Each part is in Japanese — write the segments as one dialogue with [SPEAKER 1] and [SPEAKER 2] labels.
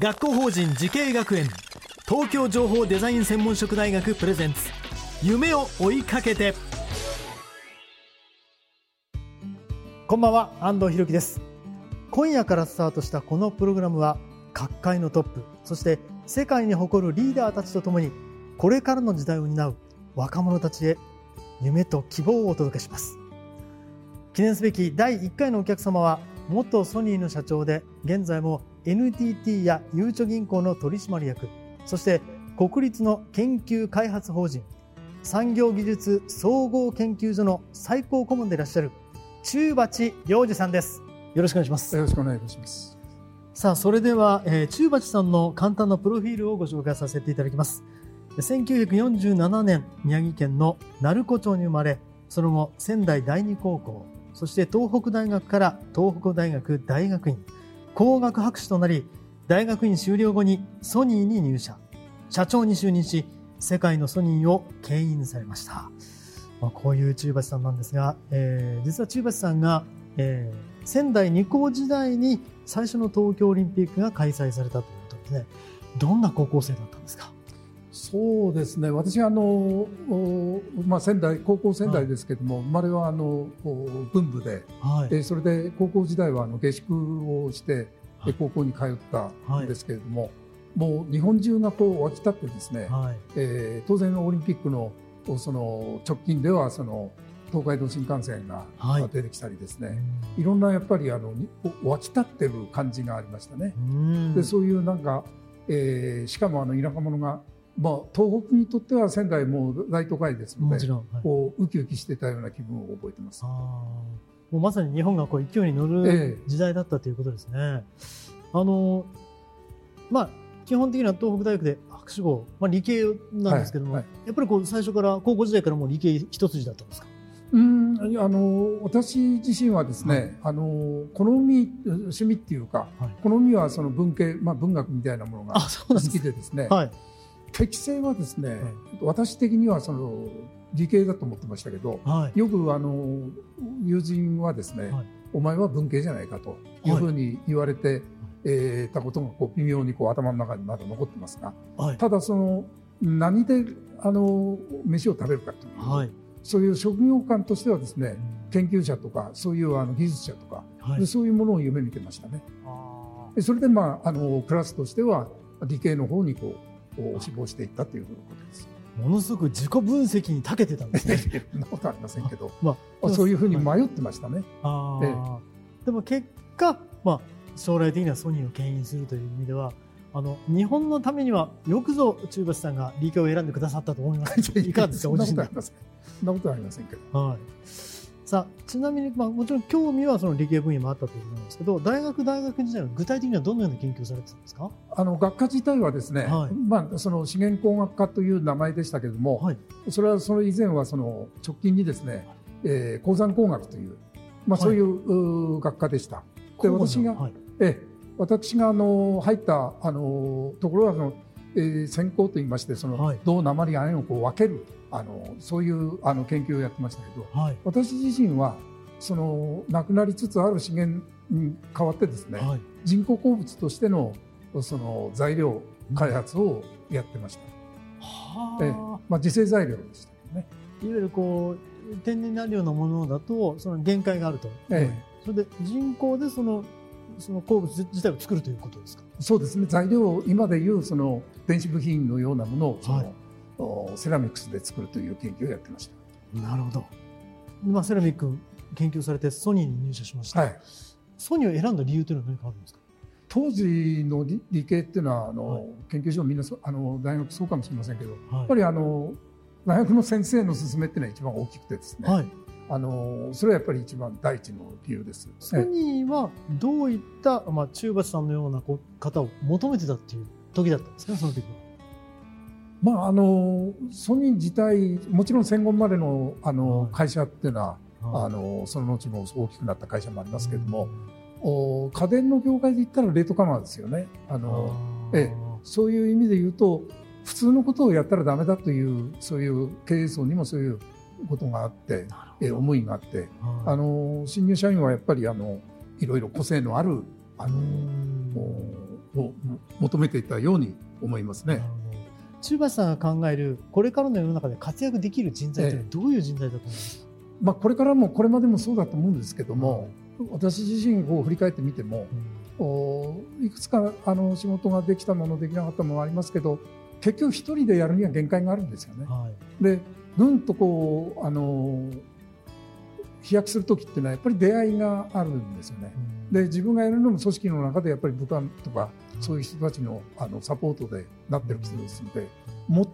[SPEAKER 1] 学校法人慈恵学園。東京情報デザイン専門職大学プレゼンツ。夢を追いかけて。こんばんは安藤博樹です。今夜からスタートしたこのプログラムは各界のトップそして世界に誇るリーダーたちとともにこれからの時代を担う若者たちへ夢と希望をお届けします。記念すべき第1回のお客様は元ソニーの社長で現在も NTT やゆうちょ銀行の取締役そして国立の研究開発法人産業技術総合研究所の最高顧問でいらっしゃる中鉢良二さんです。よろしくお願いします。
[SPEAKER 2] よろしくお願いいたします。
[SPEAKER 1] さあそれでは、えー、中鉢さんの簡単なプロフィールをご紹介させていただきます。1947年宮城県の鳴子町に生まれその後仙台第二高校そして東北大学から東北大学大学院工学博士となり大学院修了後にソニーに入社。社長に就任し世界のソニーを牽引されました、まあ、こういう中橋さんなんですが、えー、実は中橋さんが、えー、仙台二高時代に最初の東京オリンピックが開催されたということですねどんな高校生だったんですか？
[SPEAKER 2] そうですね。私はあの、おまあ仙台高校仙台ですけども、生まれはあのお文部で、
[SPEAKER 1] はい。
[SPEAKER 2] でそれで高校時代はあの下宿をして、で高校に通ったんですけれども、もう日本中がこう沸き立ってですね、
[SPEAKER 1] はい。
[SPEAKER 2] えー当然オリンピックのその直近ではその東海道新幹線が
[SPEAKER 1] はい。
[SPEAKER 2] 出てきたりですね、い、ろんなやっぱりあのに沸き立ってる感じがありましたね。
[SPEAKER 1] うん。
[SPEAKER 2] でそういうなんか、えーしかもあの田舎者が、まあ、東北にとっては仙台も大都会ですので
[SPEAKER 1] もちろん、はい。
[SPEAKER 2] こうウキウキしてたような気分を覚えてます。
[SPEAKER 1] もうまさに日本がこう勢いに乗
[SPEAKER 2] え
[SPEAKER 1] る時代だったということですね。あのまあ基本的には東北大学で博士号、まあ、理系なんですけども、
[SPEAKER 2] はいは
[SPEAKER 1] やっぱりこう最初から高校時代からもう理系一筋だったんですか？
[SPEAKER 2] うんあの私自身はですね、あの好み趣味っていうか、
[SPEAKER 1] はい。
[SPEAKER 2] 好みはその文系、まあ、文学みたいなものが好きでですね、
[SPEAKER 1] はい
[SPEAKER 2] 適性はですね、私的にはその理系だと思ってましたけど
[SPEAKER 1] はい。
[SPEAKER 2] よくあの友人はですね、
[SPEAKER 1] はい。
[SPEAKER 2] お前は文系じゃないかとい。うふうに言われて、えーたことがこう微妙にこう頭の中にまだ残ってますが
[SPEAKER 1] はい。
[SPEAKER 2] ただその何であの飯を食べるかという、
[SPEAKER 1] はい。
[SPEAKER 2] そういう職業観としてはですね研究者とかそういうあの技術者とか、
[SPEAKER 1] はい。
[SPEAKER 2] でそういうものを夢見てましたね。それで、まあ、あのクラスとしては理系の方にこうこう志望していったということです。
[SPEAKER 1] ーものすごく自己分析に長けてたんですね。
[SPEAKER 2] そんなことありませんけど、
[SPEAKER 1] ま
[SPEAKER 2] あそういうふうに
[SPEAKER 1] はい
[SPEAKER 2] 迷ってましたね。
[SPEAKER 1] あーでも結果、まあ、将来的にはソニーを牽引するという意味ではあの日本のためにはよくぞ中橋さんが理系を選んでくださったと思います。いかがですか
[SPEAKER 2] そんな
[SPEAKER 1] ご自身で
[SPEAKER 2] ことありません。そんなことはありませんけど。
[SPEAKER 1] はい。さあ、ちなみに、まあ、もちろん興味はその理系分野もあったということなんですけど、大学、大学時代は具体的にはどのような研究をされてたんですか？
[SPEAKER 2] あの学科自体はですね、
[SPEAKER 1] はい
[SPEAKER 2] まあ、その資源工学科という名前でしたけれども、
[SPEAKER 1] はい。
[SPEAKER 2] それはそれ以前はその直近にですね、えー、鉱山工学という、まあ、
[SPEAKER 1] はい
[SPEAKER 2] そういう,うー学科でした。で私が、
[SPEAKER 1] はい。
[SPEAKER 2] ええ私があの入ったあのところはその、えー、専攻といいましてその、
[SPEAKER 1] はい
[SPEAKER 2] 銅鉛亜鉛をこう分けるあのそういうあの研究をやってましたけど
[SPEAKER 1] はい。
[SPEAKER 2] 私自身はそのなくなりつつある資源に代わってですね、
[SPEAKER 1] はい。
[SPEAKER 2] 人工鉱物としてのその材料開発をやってました、
[SPEAKER 1] は
[SPEAKER 2] ええ。まあ、次世材料でしたね、
[SPEAKER 1] いわゆるこう、天然燃料のものだと、その限界があると。
[SPEAKER 2] え
[SPEAKER 1] それで人工でその、その鉱物自体を作るということですか？
[SPEAKER 2] そうですね。材料今でいうその電子部品のようなものをその、
[SPEAKER 1] はい
[SPEAKER 2] セラミックスで作るという研究をやってまし
[SPEAKER 1] なるほど。まあ、セラミック研究されてソニーに入社しました。
[SPEAKER 2] た。はい。
[SPEAKER 1] ソニーを選んだ理由というのは何かあるんですか？
[SPEAKER 2] 当時の理理系っていうのはあの、
[SPEAKER 1] はい
[SPEAKER 2] 研究所みんなそあの大学そうかもしれませんけど、
[SPEAKER 1] は
[SPEAKER 2] やっぱりあの大学の先生の勧めっていうのは一番大きくてですね、
[SPEAKER 1] はい。
[SPEAKER 2] あのそれはやっぱり一番第一の理由です。
[SPEAKER 1] ソニーはどういった、まあ、中鉢さんのようなこ方を求めてたっていう時だったんですか？ね、その時は。
[SPEAKER 2] まああのソニー自体もちろん戦後までのあの、
[SPEAKER 1] はい。
[SPEAKER 2] 会社っていうのは、
[SPEAKER 1] はい。
[SPEAKER 2] あのその後も大きくなった会社もありますけれども、お家電の業界で言ったらレートカマーですよね。あのええ。そういう意味で言うと普通のことをやったらダメだというそういう経営層にもそういうことがあって、ええ思いがあって、
[SPEAKER 1] はい。
[SPEAKER 2] あの新入社員はやっぱりあのいろいろ個性のあるあ
[SPEAKER 1] う
[SPEAKER 2] の、を求めていたように思いますね。
[SPEAKER 1] 中鉢さんが考えるこれからの世の中で活躍できる人材というのはどういう人材だと思います？か、
[SPEAKER 2] まあ、これからもこれまでもそうだと思うんですけども、私自身を振り返ってみてもおいくつかあの仕事ができたものできなかったものはありますけど結局一人でやるには限界があるんですよね。
[SPEAKER 1] はい。
[SPEAKER 2] でぐんとこうあの飛躍する時っていうのはやっぱり出会いがあるんですよね。で自分がやるのも組織の中でやっぱり部下とかそういう人たちのあのサポートでなってる人ですので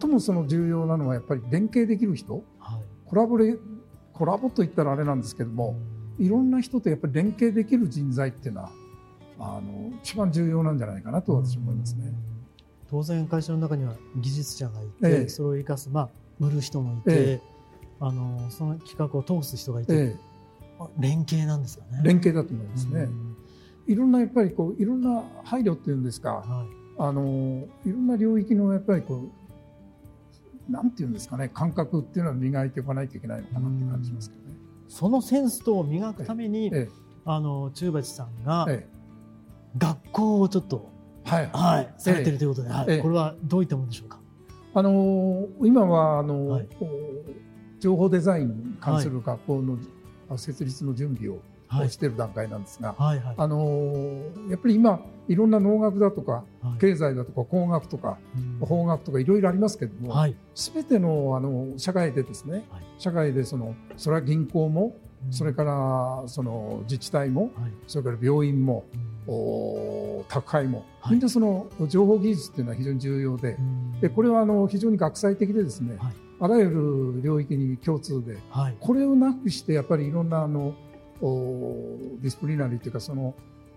[SPEAKER 2] 最もその重要なのはやっぱり連携できる人。
[SPEAKER 1] はい。
[SPEAKER 2] コラボレコラボと言ったらあれなんですけどもいろんな人とやっぱり連携できる人材っていうのはあの一番重要なんじゃないかなと私は思いますね。
[SPEAKER 1] 当然会社の中には技術者がいて、
[SPEAKER 2] ええ。
[SPEAKER 1] それを生かす、まあ、売る人もいて、
[SPEAKER 2] え
[SPEAKER 1] あのその企画を通す人がいて、
[SPEAKER 2] え
[SPEAKER 1] あ連携なんですかね。
[SPEAKER 2] え、連携だと思いますね。
[SPEAKER 1] うん
[SPEAKER 2] いろんなやっぱりこういろんな配慮っていうんですか、
[SPEAKER 1] はい
[SPEAKER 2] あのいろんな領域のやっぱりこうなんていうんですかね感覚っていうのは磨いておかないといけないのかなって感じますけどね。
[SPEAKER 1] そのセンスとを磨くために、
[SPEAKER 2] え
[SPEAKER 1] あの中鉢さんが
[SPEAKER 2] ええ
[SPEAKER 1] 学校をちょっと、
[SPEAKER 2] えはい。
[SPEAKER 1] はい、されてるということで、はい
[SPEAKER 2] ええ
[SPEAKER 1] これはどういったものでしょうか？
[SPEAKER 2] あの今はあの、
[SPEAKER 1] はい
[SPEAKER 2] 情報デザインに関する学校の、あ設立の準備を、
[SPEAKER 1] はい。
[SPEAKER 2] している段階なんですが、
[SPEAKER 1] はいはい。
[SPEAKER 2] あのやっぱり今いろんな農学だとか
[SPEAKER 1] はい。
[SPEAKER 2] 経済だとか工学とか
[SPEAKER 1] うん。
[SPEAKER 2] 法学とかいろいろありますけども、
[SPEAKER 1] はい。
[SPEAKER 2] すべてのあの社会でですね、
[SPEAKER 1] はい。
[SPEAKER 2] 社会でそのそれは銀行も、それからその自治体も、
[SPEAKER 1] はい。
[SPEAKER 2] それから病院も、宅配も、
[SPEAKER 1] はい。
[SPEAKER 2] みんなその情報技術っていうのは非常に重要で、
[SPEAKER 1] うん。
[SPEAKER 2] でこれはあの非常に学際的でですね、
[SPEAKER 1] はい。
[SPEAKER 2] あらゆる領域に共通で、
[SPEAKER 1] はい。
[SPEAKER 2] これをなくしてやっぱりいろんなあのお disciplinary というかその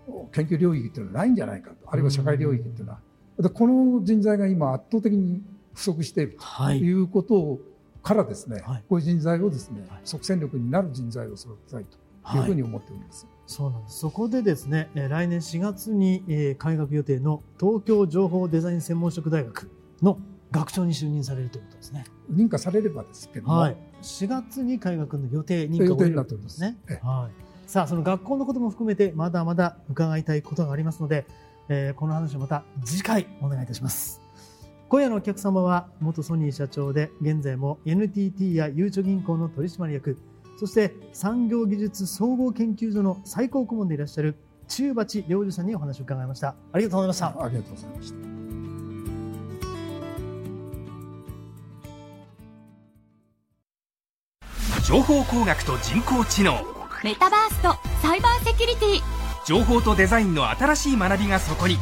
[SPEAKER 2] お研究領域っていうのはないんじゃないかと、あるいは社会領域っていうのは、でこの人材が今圧倒的に不足していると
[SPEAKER 1] はい。
[SPEAKER 2] いうことをからですね、
[SPEAKER 1] はい
[SPEAKER 2] こういう人材をですね、
[SPEAKER 1] はい
[SPEAKER 2] 即戦力になる人材を育てたいというふうに思っております。
[SPEAKER 1] そうなんです。そこでですね、えー来年4月に、えー開学予定の東京情報デザイン専門職大学の学長に就任されるということですね。
[SPEAKER 2] 認可されればですけども、
[SPEAKER 1] はい。4月に開学の予定、認可
[SPEAKER 2] 予定になっております
[SPEAKER 1] ね。
[SPEAKER 2] ええ
[SPEAKER 1] はい。さあ、その学校のことも含めて、まだまだ伺いたいことがありますので、えーこの話をまた次回お願いいたします。今夜のお客様は、元ソニー社長で、現在も NTT やゆうちょ銀行の取締役、そして産業技術総合研究所の最高顧問でいらっしゃる中鉢良二さんにお話を伺いました。ありがとうございました。
[SPEAKER 2] ありがとうございました。
[SPEAKER 3] 情報工学と人工知能
[SPEAKER 4] メタバースとサイバーセキュリティ
[SPEAKER 3] 情報とデザインの新しい学びがそこに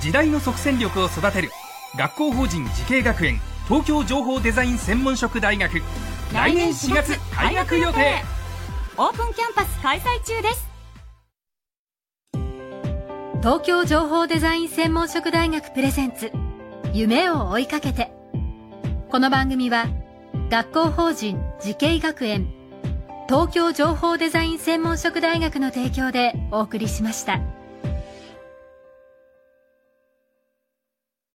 [SPEAKER 3] 時代の即戦力を育てる学校法人慈恵学園東京情報デザイン専門職大学。来年4月開学予定。
[SPEAKER 4] オープンキャンパス開催中です。
[SPEAKER 5] 東京情報デザイン専門職大学プレゼンツ夢を追いかけて。この番組は学校法人慈恵学園東京情報デザイン専門職大学の提供でお送りしました。